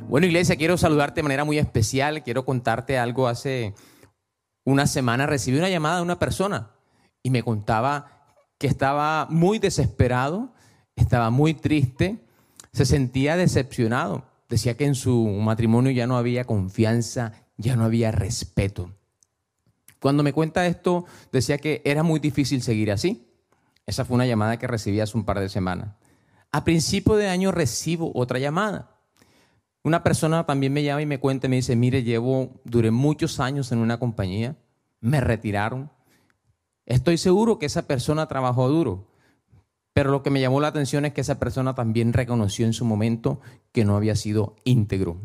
Bueno, iglesia, quiero saludarte de manera muy especial. Quiero contarte algo. Hace una semana recibí una llamada de una persona y me contaba que estaba muy desesperado, estaba muy triste, se sentía decepcionado. Decía que en su matrimonio ya no había confianza, ya no había respeto. Cuando me cuenta esto, decía que era muy difícil seguir así. Esa fue una llamada que recibí hace un par de semanas. A principio de año recibo otra llamada una persona también me llama y me cuenta me dice, mire, llevo, duré muchos años en una compañía, me retiraron. Estoy seguro que esa persona trabajó duro, pero lo que me llamó la atención es que esa persona también reconoció en su momento que no había sido íntegro.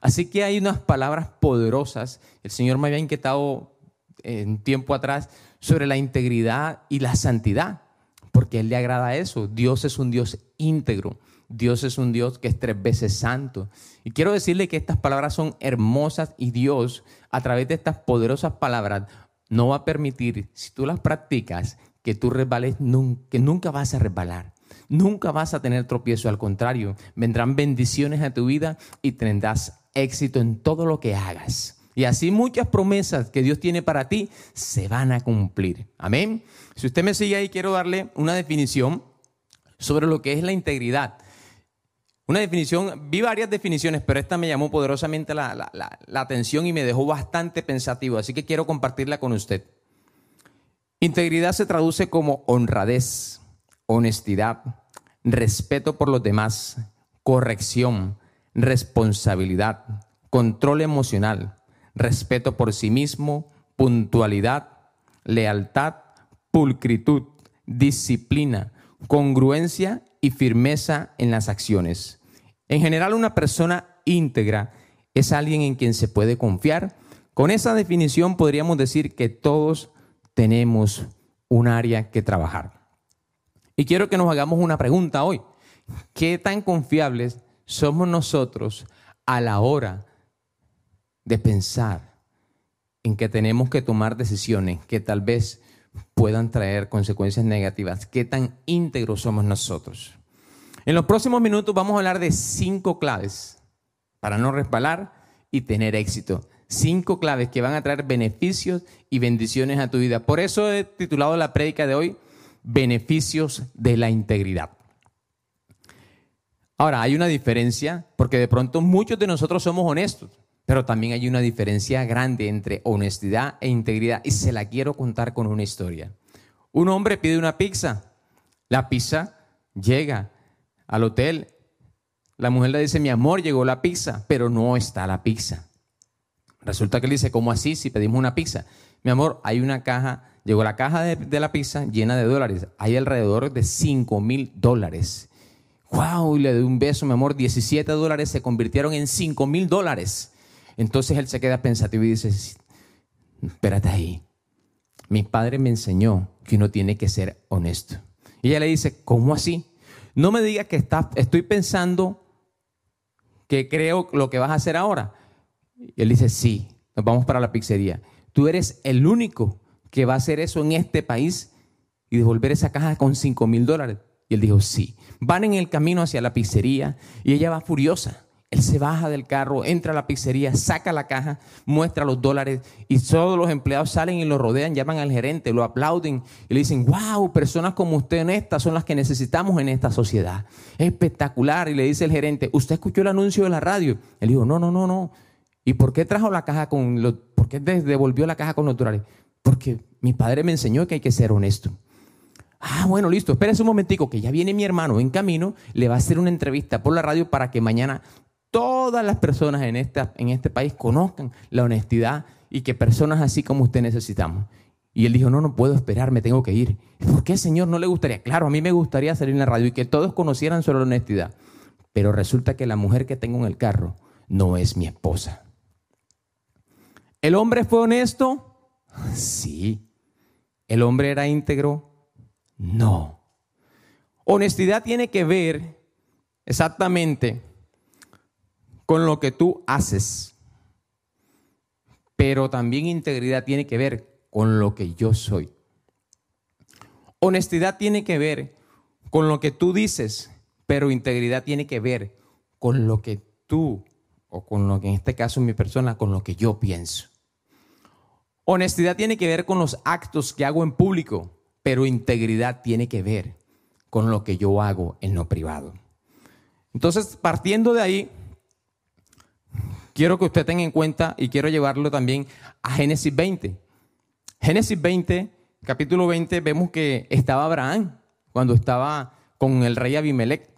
Así que hay unas palabras poderosas. El Señor me había inquietado en tiempo atrás sobre la integridad y la santidad, porque Él le agrada eso. Dios es un Dios íntegro. Dios es un Dios que es tres veces santo. Y quiero decirle que estas palabras son hermosas y Dios, a través de estas poderosas palabras, no va a permitir, si tú las practicas, que tú resbales, que nunca vas a resbalar. Nunca vas a tener tropiezo, al contrario, vendrán bendiciones a tu vida y tendrás éxito en todo lo que hagas. Y así muchas promesas que Dios tiene para ti se van a cumplir. Amén. Si usted me sigue ahí, quiero darle una definición sobre lo que es la integridad. Una definición, vi varias definiciones, pero esta me llamó poderosamente la, atención y me dejó bastante pensativo, así que quiero compartirla con usted. Integridad se traduce como honradez, honestidad, respeto por los demás, corrección, responsabilidad, control emocional, respeto por sí mismo, puntualidad, lealtad, pulcritud, disciplina, congruencia y firmeza en las acciones. En general, una persona íntegra es alguien en quien se puede confiar. Con esa definición podríamos decir que todos tenemos un área que trabajar. Y quiero que nos hagamos una pregunta hoy. ¿Qué tan confiables somos nosotros a la hora de pensar en que tenemos que tomar decisiones que tal vez puedan traer consecuencias negativas. ¿Qué tan íntegros somos nosotros? En los próximos minutos vamos a hablar de cinco claves para no resbalar y tener éxito. Cinco claves que van a traer beneficios y bendiciones a tu vida. Por eso he titulado la prédica de hoy, Beneficios de la Integridad. Ahora, hay una diferencia porque de pronto muchos de nosotros somos honestos. Pero también hay una diferencia grande entre honestidad e integridad y se la quiero contar con una historia. Un hombre pide una pizza. La pizza llega al hotel. La mujer le dice, mi amor, llegó la pizza, pero no está la pizza. Resulta que le dice, ¿cómo así si pedimos una pizza? Mi amor, hay una caja, llegó la caja de, la pizza llena de dólares. Hay alrededor de 5 mil dólares. ¡Wow! Y le doy un beso, mi amor. 17 dólares se convirtieron en 5 mil dólares. Entonces él se queda pensativo y dice, espérate ahí. Mi padre me enseñó que uno tiene que ser honesto. Y ella le dice, ¿cómo así? No me digas que está, estoy pensando que creo lo que vas a hacer ahora. Y él dice, sí, nos vamos para la pizzería. Tú eres el único que va a hacer eso en este país y devolver esa caja con 5 mil dólares. Y él dijo, sí. Van en el camino hacia la pizzería y ella va furiosa. Él se baja del carro, entra a la pizzería, saca la caja, muestra los dólares y todos los empleados salen y lo rodean, llaman al gerente, lo aplauden y le dicen, wow, personas como usted en esta son las que necesitamos en esta sociedad. Espectacular. Y le dice el gerente, ¿usted escuchó el anuncio de la radio? Él dijo, no, no, no, no. ¿Y por qué trajo la caja con los, por qué devolvió la caja con los dólares? Porque mi padre me enseñó que hay que ser honesto. Ah, bueno, listo. Espérense un momentico, que ya viene mi hermano en camino, le va a hacer una entrevista por la radio para que mañana todas las personas en, esta, en este país conozcan la honestidad y que personas así como usted necesitamos. Y él dijo, no, no puedo esperar, me tengo que ir. ¿Por qué, Señor, no le gustaría? Claro, a mí me gustaría salir en la radio y que todos conocieran sobre la honestidad. Pero resulta que la mujer que tengo en el carro no es mi esposa. ¿El hombre fue honesto? Sí. ¿El hombre era íntegro? No. Honestidad tiene que ver exactamente con lo que tú haces. Pero también integridad tiene que ver con lo que yo soy. Honestidad tiene que ver con lo que tú dices, pero integridad tiene que ver con lo que tú o con lo que en este caso mi persona, con lo que yo pienso. Honestidad tiene que ver con los actos que hago en público, pero integridad tiene que ver con lo que yo hago en lo privado. Entonces, partiendo de ahí, quiero que usted tenga en cuenta y quiero llevarlo también a Génesis 20. Génesis 20, capítulo 20, vemos que estaba Abraham cuando estaba con el rey Abimelech.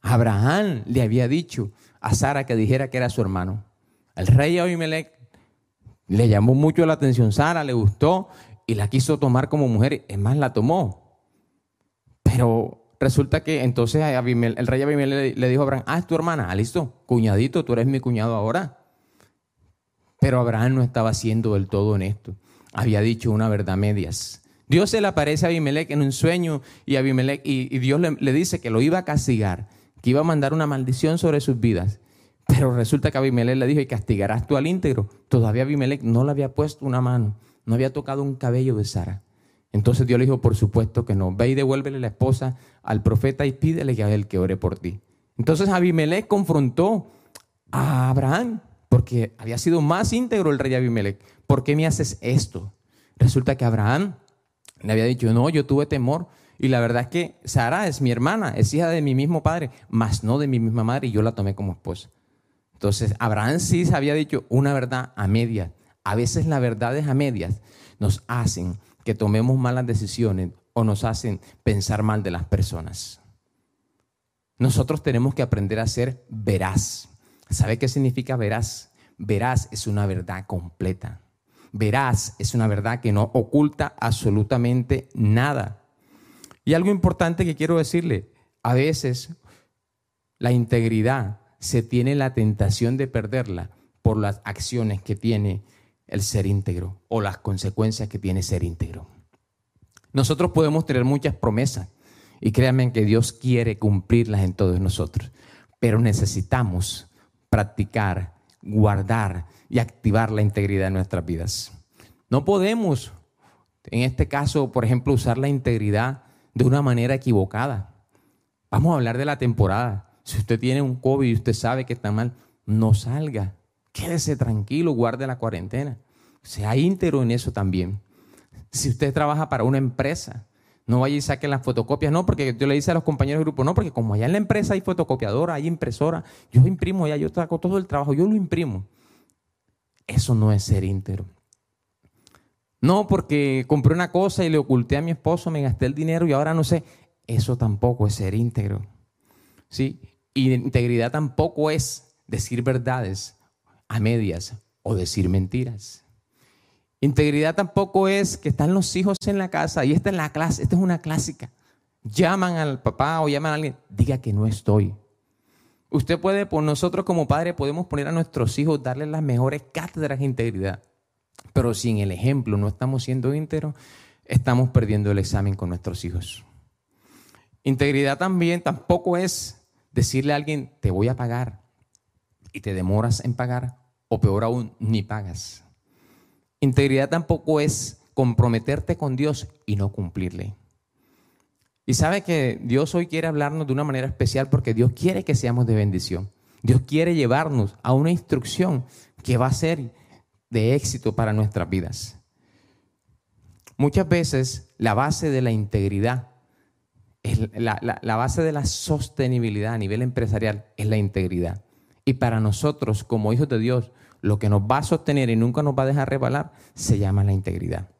Abraham le había dicho a Sara que dijera que era su hermano. El rey Abimelech le llamó mucho la atención Sara, le gustó y la quiso tomar como mujer. Es más, la tomó. Pero resulta que entonces el rey Abimelech le dijo a Abraham, ah, es tu hermana, ah, listo, cuñadito, tú eres mi cuñado ahora. Pero Abraham no estaba siendo del todo honesto. Había dicho una verdad medias. Dios se le aparece a Abimelech en un sueño y, Abimelech, y, Dios le, le, dice que lo iba a castigar, que iba a mandar una maldición sobre sus vidas. Pero resulta que Abimelech le dijo, y castigarás tú al íntegro. Todavía Abimelech no le había puesto una mano, no había tocado un cabello de Sara. Entonces Dios le dijo, por supuesto que no. Ve y devuélvele la esposa al profeta y pídele que a él que ore por ti. Entonces Abimelech confrontó a Abraham porque había sido más íntegro el rey Abimelech. ¿Por qué me haces esto? Resulta que Abraham le había dicho, no, yo tuve temor. Y la verdad es que Sara es mi hermana, es hija de mi mismo padre, mas no de mi misma madre, y yo la tomé como esposa. Entonces, Abraham sí había dicho una verdad a medias. A veces las verdades a medias nos hacen que tomemos malas decisiones o nos hacen pensar mal de las personas. Nosotros tenemos que aprender a ser veraz. ¿Sabe qué significa veraz? Veraz es una verdad completa. Veraz es una verdad que no oculta absolutamente nada. Y algo importante que quiero decirle, a veces la integridad se tiene la tentación de perderla por las acciones que tiene el ser íntegro o las consecuencias que tiene ser íntegro. Nosotros podemos tener muchas promesas y créanme que Dios quiere cumplirlas en todos nosotros, pero necesitamos practicar, guardar y activar la integridad en nuestras vidas. No podemos, en este caso, por ejemplo, usar la integridad de una manera equivocada. Vamos a hablar de la temporada. Si usted tiene un COVID y usted sabe que está mal, no salga. Quédese tranquilo, guarde la cuarentena. Sea íntegro en eso también. Si usted trabaja para una empresa, no vaya y saque las fotocopias. No, porque yo le dice a los compañeros del grupo, no, porque como allá en la empresa hay fotocopiadora, hay impresora, yo imprimo ya, yo saco todo el trabajo, yo lo imprimo. Eso no es ser íntegro. No, porque compré una cosa y le oculté a mi esposo, me gasté el dinero y ahora no sé. Eso tampoco es ser íntegro. ¿Sí? Integridad tampoco es decir verdades a medias o decir mentiras. Integridad tampoco es que están los hijos en la casa y esta es la clase, esta es una clásica. Llaman al papá o llaman a alguien, diga que no estoy. Usted puede, por nosotros como padre, podemos poner a nuestros hijos, darles las mejores cátedras de integridad. Pero si en el ejemplo no estamos siendo íntegros, estamos perdiendo el examen con nuestros hijos. Integridad también tampoco es decirle a alguien, te voy a pagar y te demoras en pagar, o peor aún, ni pagas. Integridad tampoco es comprometerte con Dios y no cumplirle. Y sabe que Dios hoy quiere hablarnos de una manera especial porque Dios quiere que seamos de bendición. Dios quiere llevarnos a una instrucción que va a ser de éxito para nuestras vidas. Muchas veces la base de la integridad, la, la base de la sostenibilidad a nivel empresarial es la integridad. Y para nosotros, como hijos de Dios, lo que nos va a sostener y nunca nos va a dejar rebalar se llama la integridad.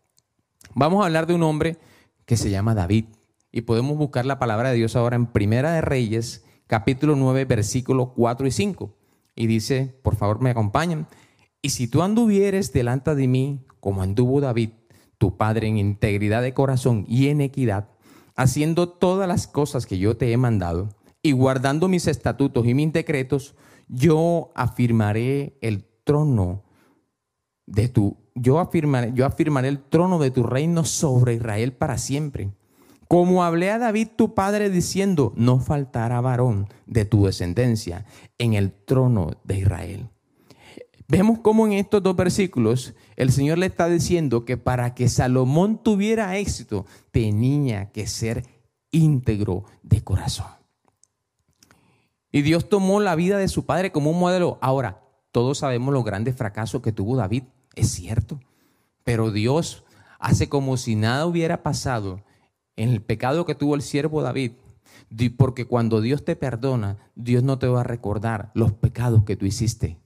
Vamos a hablar de un hombre que se llama David. Y podemos buscar la palabra de Dios ahora en Primera de Reyes, capítulo 9, versículos 4 y 5. Y dice, por favor me acompañan, y si tú anduvieres delante de mí, como anduvo David, tu padre, en integridad de corazón y en equidad, haciendo todas las cosas que yo te he mandado, y guardando mis estatutos y mis decretos, yo afirmaré el trono de tu, yo afirmaré, yo afirmaré el trono de tu reino sobre Israel para siempre. Como hablé a David tu padre diciendo, no faltará varón de tu descendencia en el trono de Israel. Vemos cómo en estos dos versículos el Señor le está diciendo que para que Salomón tuviera éxito tenía que ser íntegro de corazón. Y Dios tomó la vida de su padre como un modelo. Ahora, todos sabemos los grandes fracasos que tuvo David, es cierto, pero Dios hace como si nada hubiera pasado en el pecado que tuvo el siervo David, porque cuando Dios te perdona, Dios no te va a recordar los pecados que tú hiciste.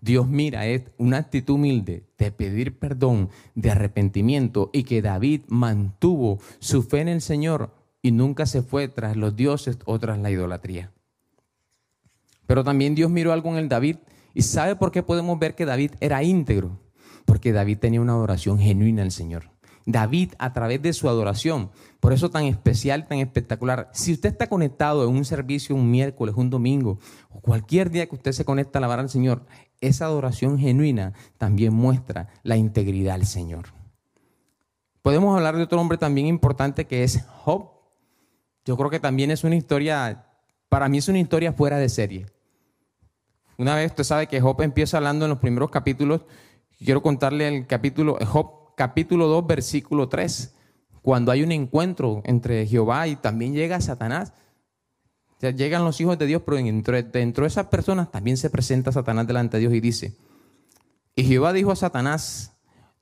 Dios mira, es una actitud humilde de pedir perdón, de arrepentimiento y que David mantuvo su fe en el Señor y nunca se fue tras los dioses o tras la idolatría. Pero también Dios miró algo en el David y sabe por qué podemos ver que David era íntegro, porque David tenía una adoración genuina al Señor. David a través de su adoración. Por eso tan especial, tan espectacular. Si usted está conectado en un servicio un miércoles, un domingo, o cualquier día que usted se conecta a alabar al Señor, esa adoración genuina también muestra la integridad del Señor. Podemos hablar de otro hombre también importante que es Job. Yo creo que también es una historia, para mí es una historia fuera de serie. Una vez usted sabe que Job empieza hablando en los primeros capítulos, quiero contarle el capítulo, Job capítulo 2, versículo 3, cuando hay un encuentro entre Jehová y también llega Satanás. llegan los hijos de Dios, pero dentro, dentro de esas personas también se presenta Satanás delante de Dios y dice, y Jehová dijo a Satanás,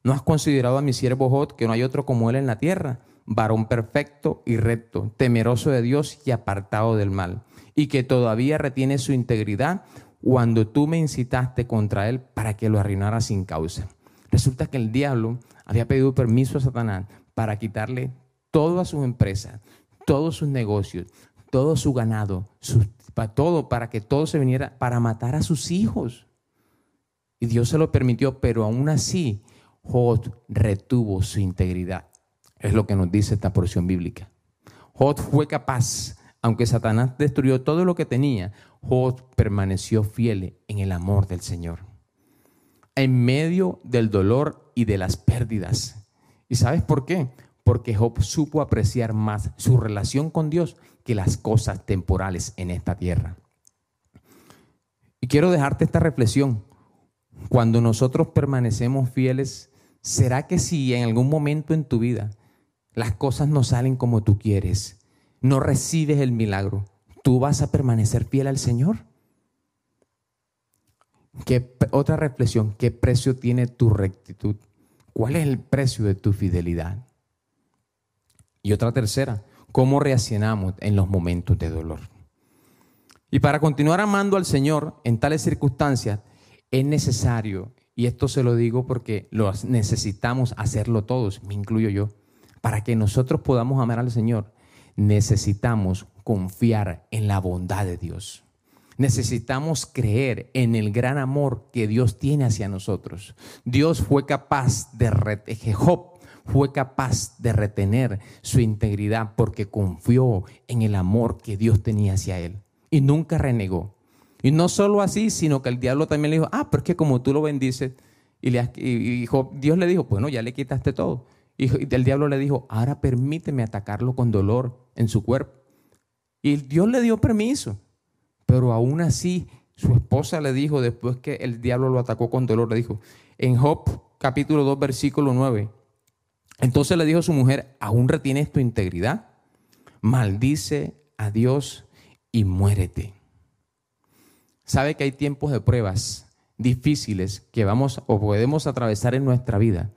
¿no has considerado a mi siervo Jod que no hay otro como él en la tierra? Varón perfecto y recto, temeroso de Dios y apartado del mal, y que todavía retiene su integridad cuando tú me incitaste contra él para que lo arruinara sin causa. Resulta que el diablo había pedido permiso a Satanás para quitarle todo a sus empresas, todos sus negocios, todo su ganado, para todo, para que todo se viniera, para matar a sus hijos. Y Dios se lo permitió, pero aún así, Jod retuvo su integridad. Es lo que nos dice esta porción bíblica. Jod fue capaz, aunque Satanás destruyó todo lo que tenía, Jod permaneció fiel en el amor del Señor en medio del dolor y de las pérdidas. ¿Y sabes por qué? Porque Job supo apreciar más su relación con Dios que las cosas temporales en esta tierra. Y quiero dejarte esta reflexión. Cuando nosotros permanecemos fieles, ¿será que si en algún momento en tu vida las cosas no salen como tú quieres, no recibes el milagro, tú vas a permanecer fiel al Señor? ¿Qué, otra reflexión, ¿qué precio tiene tu rectitud? ¿Cuál es el precio de tu fidelidad? Y otra tercera, ¿cómo reaccionamos en los momentos de dolor? Y para continuar amando al Señor en tales circunstancias, es necesario, y esto se lo digo porque lo necesitamos hacerlo todos, me incluyo yo, para que nosotros podamos amar al Señor, necesitamos confiar en la bondad de Dios. Necesitamos creer en el gran amor que Dios tiene hacia nosotros. Dios fue capaz de Job fue capaz de retener su integridad porque confió en el amor que Dios tenía hacia él y nunca renegó. Y no solo así, sino que el diablo también le dijo, ah, pero es que como tú lo bendices, y, le, Dios le dijo, bueno, ya le quitaste todo. Y el diablo le dijo, ahora permíteme atacarlo con dolor en su cuerpo. Y Dios le dio permiso. Pero aún así, su esposa le dijo, después que el diablo lo atacó con dolor, le dijo, en Job capítulo 2, versículo 9, entonces le dijo a su mujer, ¿aún retienes tu integridad? Maldice a Dios y muérete. Sabe que hay tiempos de pruebas difíciles que vamos o podemos atravesar en nuestra vida,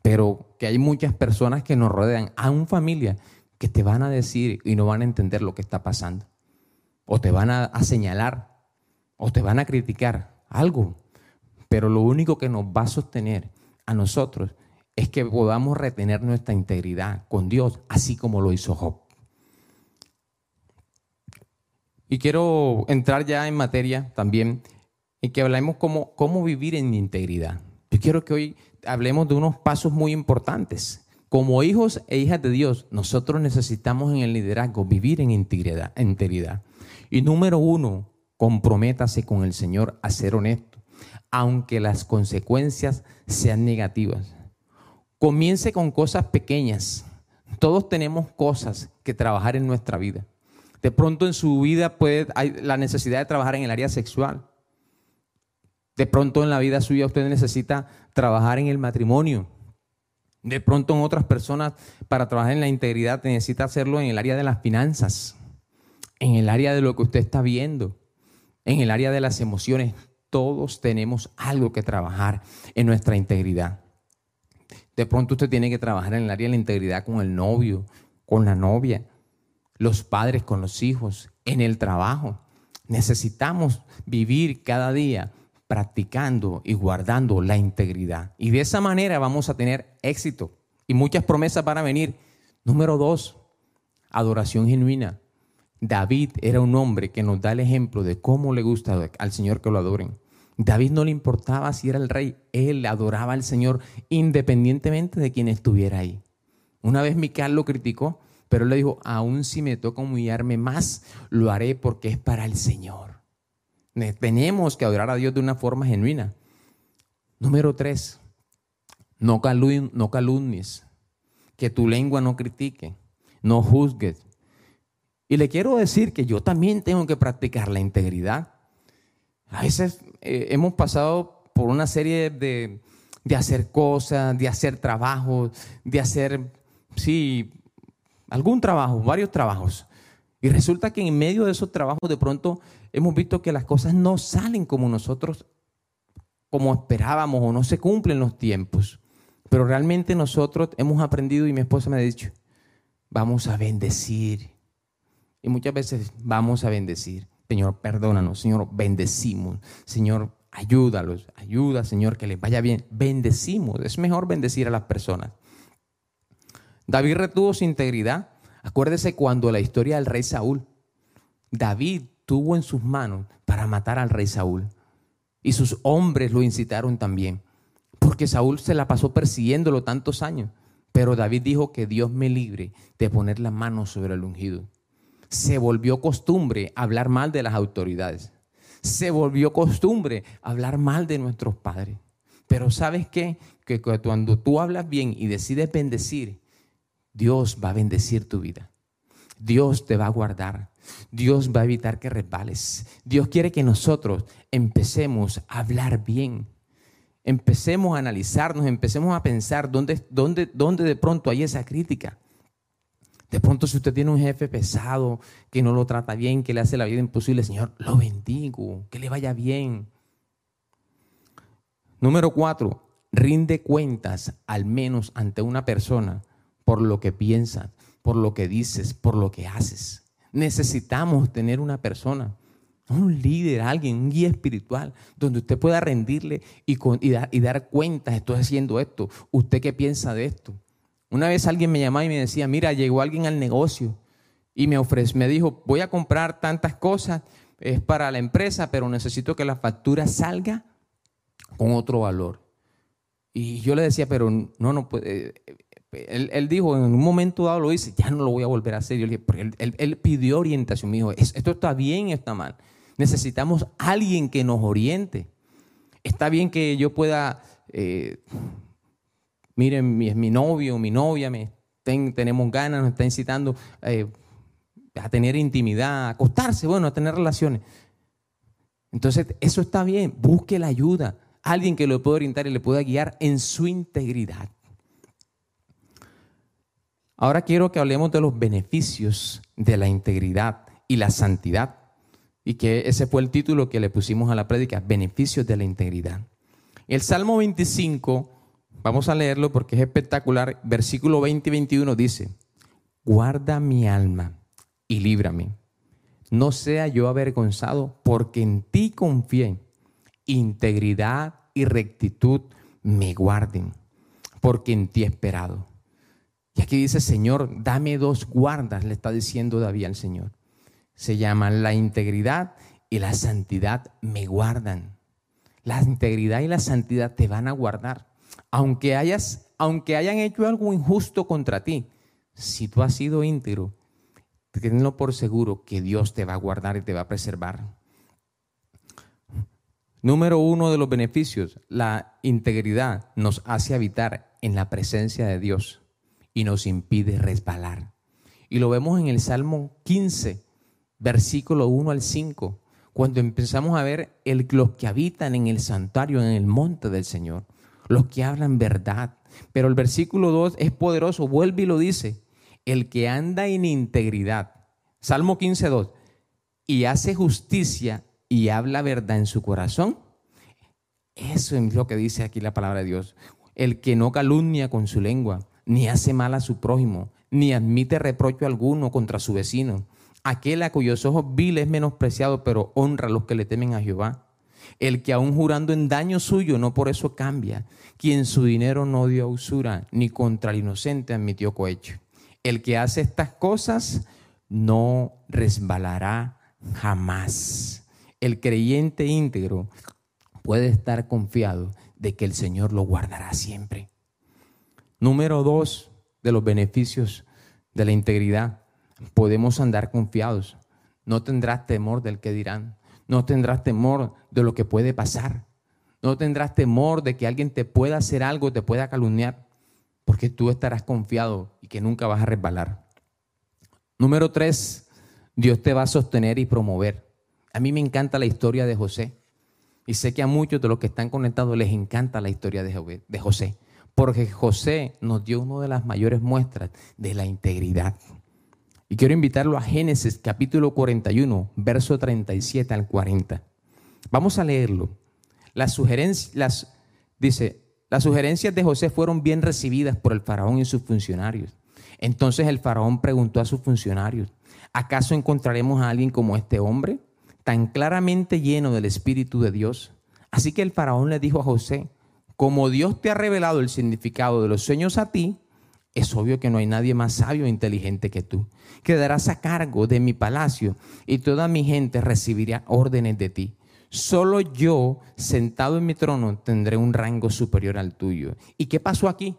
pero que hay muchas personas que nos rodean, aún familia, que te van a decir y no van a entender lo que está pasando o te van a, señalar, o te van a criticar, algo. Pero lo único que nos va a sostener a nosotros es que podamos retener nuestra integridad con Dios, así como lo hizo Job. Y quiero entrar ya en materia también y que hablemos cómo, cómo vivir en integridad. Yo quiero que hoy hablemos de unos pasos muy importantes. Como hijos e hijas de Dios, nosotros necesitamos en el liderazgo vivir en integridad. integridad. Y número uno, comprométase con el Señor a ser honesto, aunque las consecuencias sean negativas. Comience con cosas pequeñas. Todos tenemos cosas que trabajar en nuestra vida. De pronto en su vida puede, hay la necesidad de trabajar en el área sexual. De pronto en la vida suya usted necesita trabajar en el matrimonio. De pronto en otras personas para trabajar en la integridad necesita hacerlo en el área de las finanzas en el área de lo que usted está viendo. en el área de las emociones, todos tenemos algo que trabajar en nuestra integridad. De pronto usted tiene que trabajar en el área de la integridad con el novio, con la novia, los padres con los hijos, en el trabajo. Necesitamos vivir cada día practicando y guardando la integridad. Y de esa manera vamos a tener éxito y muchas promesas van a venir. Número dos, adoración genuina. David era un hombre que nos da el ejemplo de cómo le gusta al Señor que lo adoren. David no le importaba si era el rey, él adoraba al Señor independientemente de quien estuviera ahí. Una vez Mical lo criticó, pero le dijo, aún si me toca humillarme más, lo haré porque es para el Señor. Tenemos que adorar a Dios de una forma genuina. Número tres, no, no calumnies, que tu lengua no critique, no juzgues. Y le quiero decir que yo también tengo que practicar la integridad. A veces eh, hemos pasado por una serie de, de hacer cosas, de hacer trabajos, de hacer, sí, algún trabajo, varios trabajos. Y resulta que en medio de esos trabajos de pronto hemos visto que las cosas no salen como nosotros, como esperábamos o no se cumplen los tiempos. Pero realmente nosotros hemos aprendido y mi esposa me ha dicho, vamos a bendecir. Y muchas veces vamos a bendecir. Señor, perdónanos. Señor, bendecimos. Señor, ayúdalos. Ayuda, Señor, que les vaya bien. Bendecimos. Es mejor bendecir a las personas. David retuvo su integridad. Acuérdese cuando la historia del rey Saúl. David tuvo en sus manos para matar al rey Saúl. Y sus hombres lo incitaron también porque Saúl se la pasó persiguiéndolo tantos años. Pero David dijo que Dios me libre de poner la mano sobre el ungido. Se volvió costumbre hablar mal de las autoridades. Se volvió costumbre hablar mal de nuestros padres. Pero ¿sabes qué? Que cuando tú hablas bien y decides bendecir, Dios va a bendecir tu vida. Dios te va a guardar. Dios va a evitar que resbales. Dios quiere que nosotros empecemos a hablar bien empecemos a analizarnos, empecemos a pensar dónde, dónde, dónde de pronto hay esa crítica. De pronto si usted tiene un jefe pesado, que no lo trata bien, que le hace la vida imposible, Señor, lo bendigo, que le vaya bien. Número cuatro, rinde cuentas al menos ante una persona por lo que piensas, por lo que dices, por lo que haces. Necesitamos tener una persona un líder, alguien, un guía espiritual, donde usted pueda rendirle y, dar cuenta, estoy haciendo esto, usted qué piensa de esto. Una vez alguien me llamaba y me decía, mira, llegó alguien al negocio y me me dijo, voy a comprar tantas cosas, es para la empresa, pero necesito que la factura salga con otro valor. Y yo le decía, pero no, no. Él, dijo, en un momento dado lo dice, ya no lo voy a volver a hacer. Le él, pidió orientación, me dijo, esto está bien, está mal. Necesitamos alguien que nos oriente. Está bien que yo pueda, eh, miren, mi, es mi novio, mi novia, me, tenemos ganas, nos está incitando eh, a tener intimidad, a acostarse, bueno, a tener relaciones. Entonces, eso está bien, busque la ayuda, alguien que lo pueda orientar y le pueda guiar en su integridad. Ahora quiero que hablemos de los beneficios de la integridad y la santidad. Y que ese fue el título que le pusimos a la prédica, beneficios de la integridad. El Salmo 25, vamos a leerlo porque es espectacular, versículo 20 y 21 dice, guarda mi alma y líbrame. No sea yo avergonzado porque en ti confié. Integridad y rectitud me guarden, porque en ti he esperado. Y aquí dice, Señor, dame dos guardas, le está diciendo David al Señor se llaman la integridad y la santidad me guardan. La integridad y la santidad te van a guardar. Aunque, hayas, aunque hayan hecho algo injusto contra ti, si tú has sido íntegro, tenlo por seguro que Dios te va a guardar y te va a preservar. Número uno de los beneficios, la integridad nos hace habitar en la presencia de Dios y nos impide resbalar. Y lo vemos en el Salmo 15, versículo 1 al 5, cuando empezamos a ver el, los que habitan en el santuario, en el monte del Señor, los que hablan verdad. Pero el versículo 2 es poderoso, vuelve y lo dice, el que anda en integridad, Salmo 15, 2, y hace justicia y habla verdad en su corazón. Eso es lo que dice aquí la palabra de Dios. El que no calumnia con su lengua, ni hace mal a su prójimo, ni admite reprocho alguno contra su vecino. Aquel a cuyos ojos vil es menospreciado, pero honra a los que le temen a Jehová. El que aún jurando en daño suyo, no por eso cambia. Quien su dinero no dio usura, ni contra el inocente admitió cohecho. El que hace estas cosas no resbalará jamás. El creyente íntegro puede estar confiado de que el Señor lo guardará siempre. Número dos de los beneficios de la integridad. Podemos andar confiados. No tendrás temor del que dirán. No tendrás temor de lo que puede pasar. No tendrás temor de que alguien te pueda hacer algo, te pueda calumniar, porque tú estarás confiado y que nunca vas a resbalar. Número tres, Dios te va a sostener y promover. A mí me encanta la historia de José. Y sé que a muchos de los que están conectados les encanta la historia de José. Porque José nos dio una de las mayores muestras de la integridad. Y quiero invitarlo a Génesis capítulo 41, verso 37 al 40. Vamos a leerlo. Las sugerencias, dice, las sugerencias de José fueron bien recibidas por el faraón y sus funcionarios. Entonces el faraón preguntó a sus funcionarios, ¿acaso encontraremos a alguien como este hombre, tan claramente lleno del Espíritu de Dios? Así que el faraón le dijo a José, como Dios te ha revelado el significado de los sueños a ti, es obvio que no hay nadie más sabio e inteligente que tú. Quedarás a cargo de mi palacio y toda mi gente recibirá órdenes de ti. Solo yo, sentado en mi trono, tendré un rango superior al tuyo. ¿Y qué pasó aquí?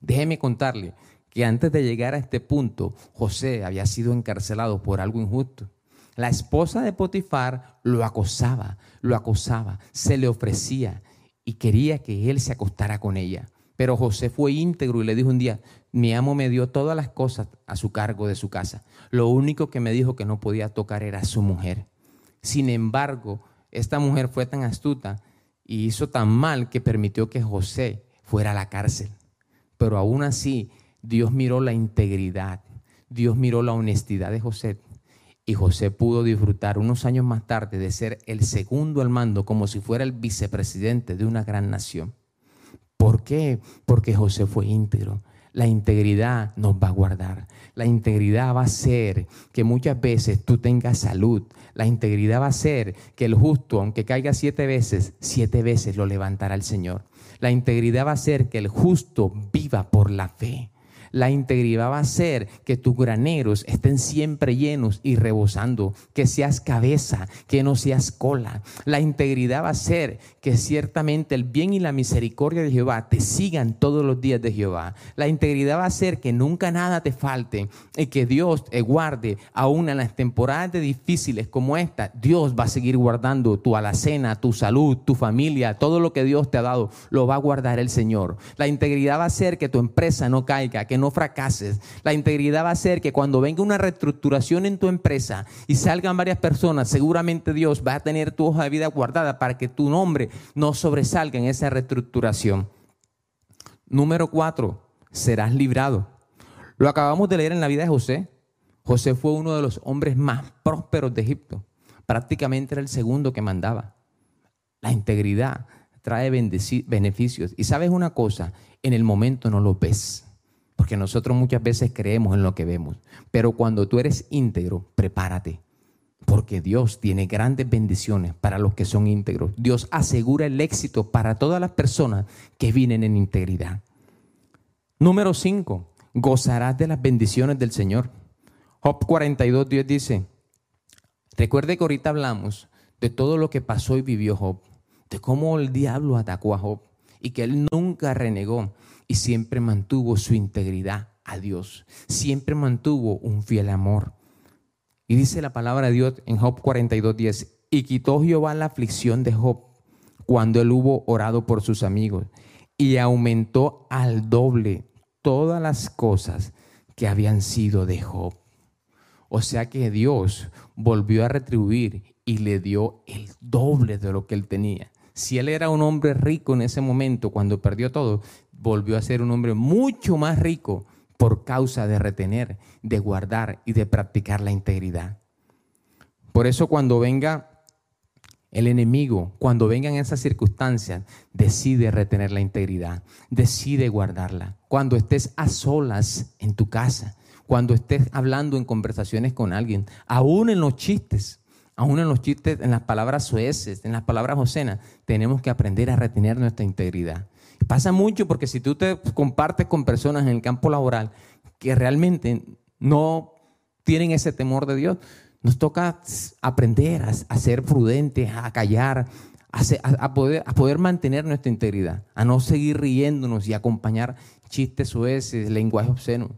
Déjeme contarle que antes de llegar a este punto, José había sido encarcelado por algo injusto. La esposa de Potifar lo acosaba, lo acosaba, se le ofrecía y quería que él se acostara con ella. Pero José fue íntegro y le dijo un día, mi amo me dio todas las cosas a su cargo de su casa. Lo único que me dijo que no podía tocar era su mujer. Sin embargo, esta mujer fue tan astuta y hizo tan mal que permitió que José fuera a la cárcel. Pero aún así, Dios miró la integridad, Dios miró la honestidad de José y José pudo disfrutar unos años más tarde de ser el segundo al mando como si fuera el vicepresidente de una gran nación. ¿Por qué? Porque José fue íntegro. La integridad nos va a guardar. La integridad va a ser que muchas veces tú tengas salud. La integridad va a ser que el justo, aunque caiga siete veces, siete veces lo levantará el Señor. La integridad va a ser que el justo viva por la fe. La integridad va a ser que tus graneros estén siempre llenos y rebosando, que seas cabeza, que no seas cola. La integridad va a ser que ciertamente el bien y la misericordia de Jehová te sigan todos los días de Jehová. La integridad va a ser que nunca nada te falte y que Dios te guarde aún en las temporadas difíciles como esta. Dios va a seguir guardando tu alacena, tu salud, tu familia, todo lo que Dios te ha dado, lo va a guardar el Señor. La integridad va a ser que tu empresa no caiga, que no fracases. La integridad va a ser que cuando venga una reestructuración en tu empresa y salgan varias personas, seguramente Dios va a tener tu hoja de vida guardada para que tu nombre no sobresalga en esa reestructuración. Número cuatro, serás librado. Lo acabamos de leer en la vida de José. José fue uno de los hombres más prósperos de Egipto. Prácticamente era el segundo que mandaba. La integridad trae beneficios. Y sabes una cosa, en el momento no lo ves. Porque nosotros muchas veces creemos en lo que vemos. Pero cuando tú eres íntegro, prepárate. Porque Dios tiene grandes bendiciones para los que son íntegros. Dios asegura el éxito para todas las personas que vienen en integridad. Número 5. Gozarás de las bendiciones del Señor. Job 42, Dios dice, recuerde que ahorita hablamos de todo lo que pasó y vivió Job, de cómo el diablo atacó a Job y que él nunca renegó y siempre mantuvo su integridad a Dios, siempre mantuvo un fiel amor. Y dice la palabra de Dios en Job 42:10, y quitó Jehová la aflicción de Job cuando él hubo orado por sus amigos, y aumentó al doble todas las cosas que habían sido de Job. O sea que Dios volvió a retribuir y le dio el doble de lo que él tenía. Si él era un hombre rico en ese momento, cuando perdió todo, volvió a ser un hombre mucho más rico por causa de retener, de guardar y de practicar la integridad. Por eso cuando venga El enemigo, cuando vengan esas circunstancias, decide retener la integridad, decide guardarla. Cuando estés a solas en tu casa, cuando estés hablando en conversaciones con alguien, aún en los chistes, aún en los chistes, en las palabras sueces, en las palabras ocenas, tenemos que aprender a retener nuestra integridad. Pasa mucho porque si tú te compartes con personas en el campo laboral que realmente no tienen ese temor de Dios, nos toca aprender a, ser prudentes, a callar, a, poder, mantener nuestra integridad, a no seguir riéndonos y acompañar chistes sueces, lenguaje obsceno.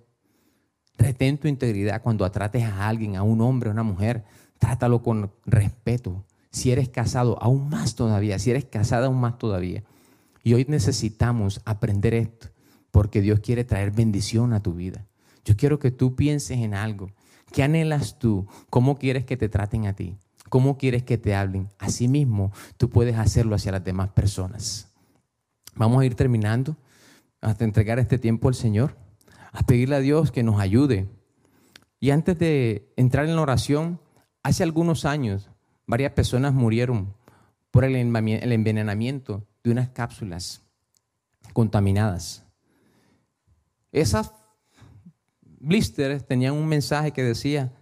Retén tu integridad cuando trates a alguien, a un hombre, a una mujer, trátalo con respeto. Si eres casado, aún más todavía. Si eres casada, aún más todavía. Y hoy necesitamos aprender esto, porque Dios quiere traer bendición a tu vida. Yo quiero que tú pienses en algo ¿Qué anhelas tú? ¿Cómo quieres que te traten a ti? ¿Cómo quieres que te hablen? Asimismo, tú puedes hacerlo hacia las demás personas. Vamos a ir terminando hasta entregar este tiempo al Señor, a pedirle a Dios que nos ayude. Y antes de entrar en la oración, hace algunos años varias personas murieron por el envenenamiento de unas cápsulas contaminadas. Esas blisters tenían un mensaje que decía,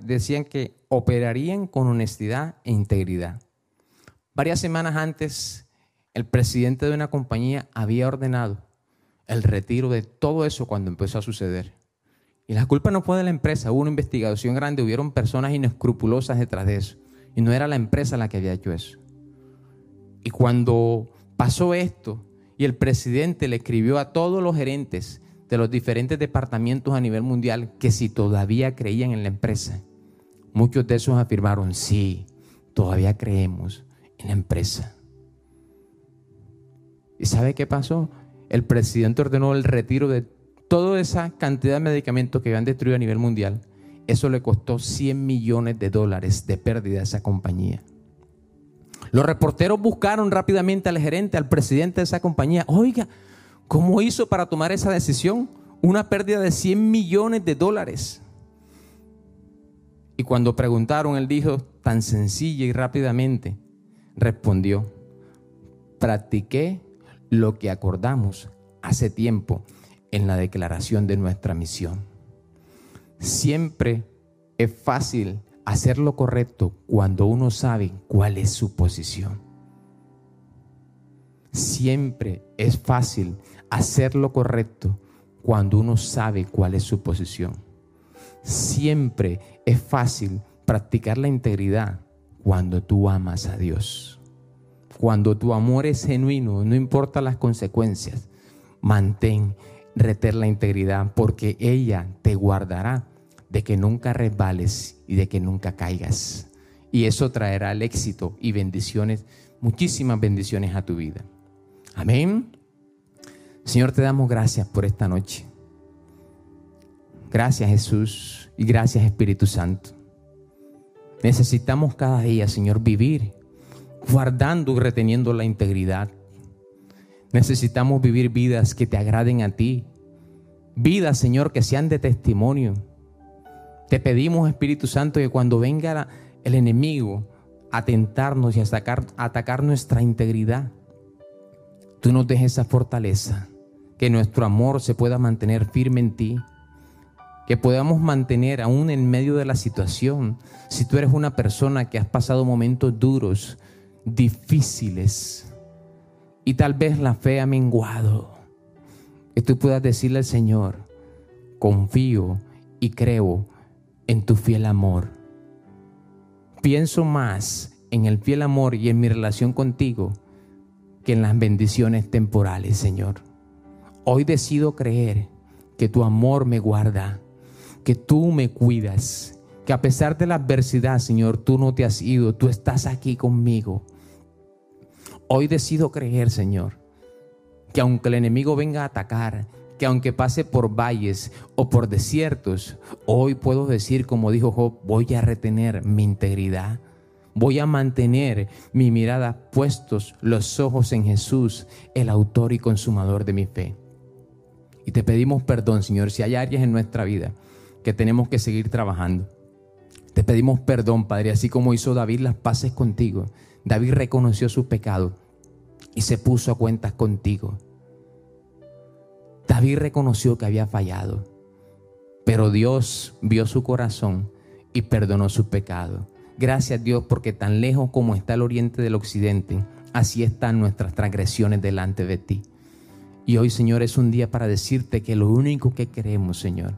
decían que operarían con honestidad e integridad. Varias semanas antes, el presidente de una compañía había ordenado el retiro de todo eso cuando empezó a suceder. Y la culpa no fue de la empresa, hubo una investigación grande, hubieron personas inescrupulosas detrás de eso. Y no era la empresa la que había hecho eso. Y cuando pasó esto y el presidente le escribió a todos los gerentes de los diferentes departamentos a nivel mundial que si todavía creían en la empresa. Muchos de esos afirmaron, sí, todavía creemos en la empresa. ¿Y sabe qué pasó? El presidente ordenó el retiro de toda esa cantidad de medicamentos que habían destruido a nivel mundial. Eso le costó 100 millones de dólares de pérdida a esa compañía. Los reporteros buscaron rápidamente al gerente, al presidente de esa compañía. Oiga, ¿Cómo hizo para tomar esa decisión? Una pérdida de 100 millones de dólares. Y cuando preguntaron, él dijo tan sencilla y rápidamente, respondió, practiqué lo que acordamos hace tiempo en la declaración de nuestra misión. Siempre es fácil hacer lo correcto cuando uno sabe cuál es su posición. Siempre es fácil hacer lo correcto cuando uno sabe cuál es su posición. Siempre es fácil practicar la integridad cuando tú amas a Dios. Cuando tu amor es genuino, no importa las consecuencias, mantén, reter la integridad porque ella te guardará de que nunca resbales y de que nunca caigas. Y eso traerá el éxito y bendiciones, muchísimas bendiciones a tu vida. Amén. Señor, te damos gracias por esta noche. Gracias Jesús y gracias Espíritu Santo. Necesitamos cada día, Señor, vivir guardando y reteniendo la integridad. Necesitamos vivir vidas que te agraden a ti. Vidas, Señor, que sean de testimonio. Te pedimos, Espíritu Santo, que cuando venga el enemigo a tentarnos y a atacar, a atacar nuestra integridad, tú nos dejes esa fortaleza que nuestro amor se pueda mantener firme en ti, que podamos mantener aún en medio de la situación, si tú eres una persona que has pasado momentos duros, difíciles, y tal vez la fe ha menguado, que tú puedas decirle al Señor, confío y creo en tu fiel amor. Pienso más en el fiel amor y en mi relación contigo que en las bendiciones temporales, Señor. Hoy decido creer que tu amor me guarda, que tú me cuidas, que a pesar de la adversidad, Señor, tú no te has ido, tú estás aquí conmigo. Hoy decido creer, Señor, que aunque el enemigo venga a atacar, que aunque pase por valles o por desiertos, hoy puedo decir, como dijo Job, voy a retener mi integridad. Voy a mantener mi mirada puestos los ojos en Jesús, el autor y consumador de mi fe. Y te pedimos perdón, Señor, si hay áreas en nuestra vida que tenemos que seguir trabajando. Te pedimos perdón, Padre, así como hizo David las paces contigo. David reconoció su pecado y se puso a cuentas contigo. David reconoció que había fallado, pero Dios vio su corazón y perdonó su pecado. Gracias Dios porque tan lejos como está el oriente del occidente, así están nuestras transgresiones delante de ti. Y hoy Señor es un día para decirte que lo único que queremos Señor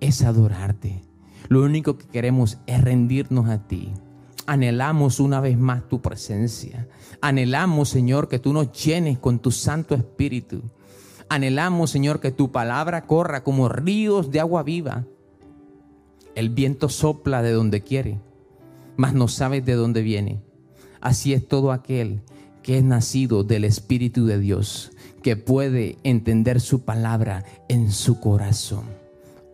es adorarte. Lo único que queremos es rendirnos a ti. Anhelamos una vez más tu presencia. Anhelamos, Señor, que tú nos llenes con tu Santo Espíritu. Anhelamos, Señor, que tu palabra corra como ríos de agua viva. El viento sopla de donde quiere, mas no sabes de dónde viene. Así es todo aquel que es nacido del Espíritu de Dios, que puede entender su palabra en su corazón.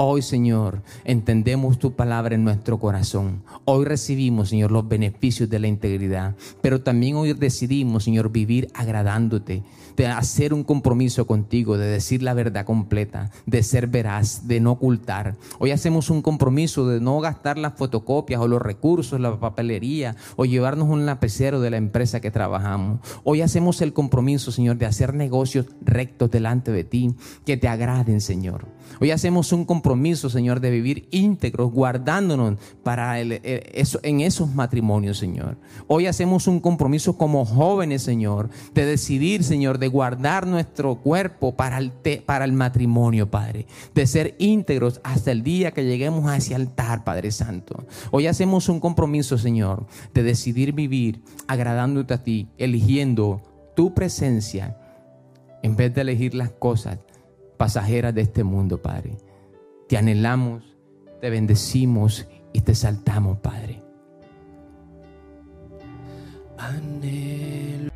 Hoy, Señor, entendemos tu palabra en nuestro corazón. Hoy recibimos, Señor, los beneficios de la integridad. Pero también hoy decidimos, Señor, vivir agradándote, de hacer un compromiso contigo, de decir la verdad completa, de ser veraz, de no ocultar. Hoy hacemos un compromiso de no gastar las fotocopias o los recursos, la papelería o llevarnos un lapicero de la empresa que trabajamos. Hoy hacemos el compromiso, Señor, de hacer negocios rectos delante de ti, que te agraden, Señor. Hoy hacemos un compromiso, Señor, de vivir íntegros, guardándonos para eso, en esos matrimonios, Señor. Hoy hacemos un compromiso como jóvenes, Señor, de decidir, Señor, de guardar nuestro cuerpo para el, para el matrimonio, Padre. De ser íntegros hasta el día que lleguemos a ese altar, Padre Santo. Hoy hacemos un compromiso, Señor, de decidir vivir agradándote a ti, eligiendo tu presencia en vez de elegir las cosas pasajeras de este mundo, Padre. Te anhelamos, te bendecimos y te saltamos, Padre. Anhelamos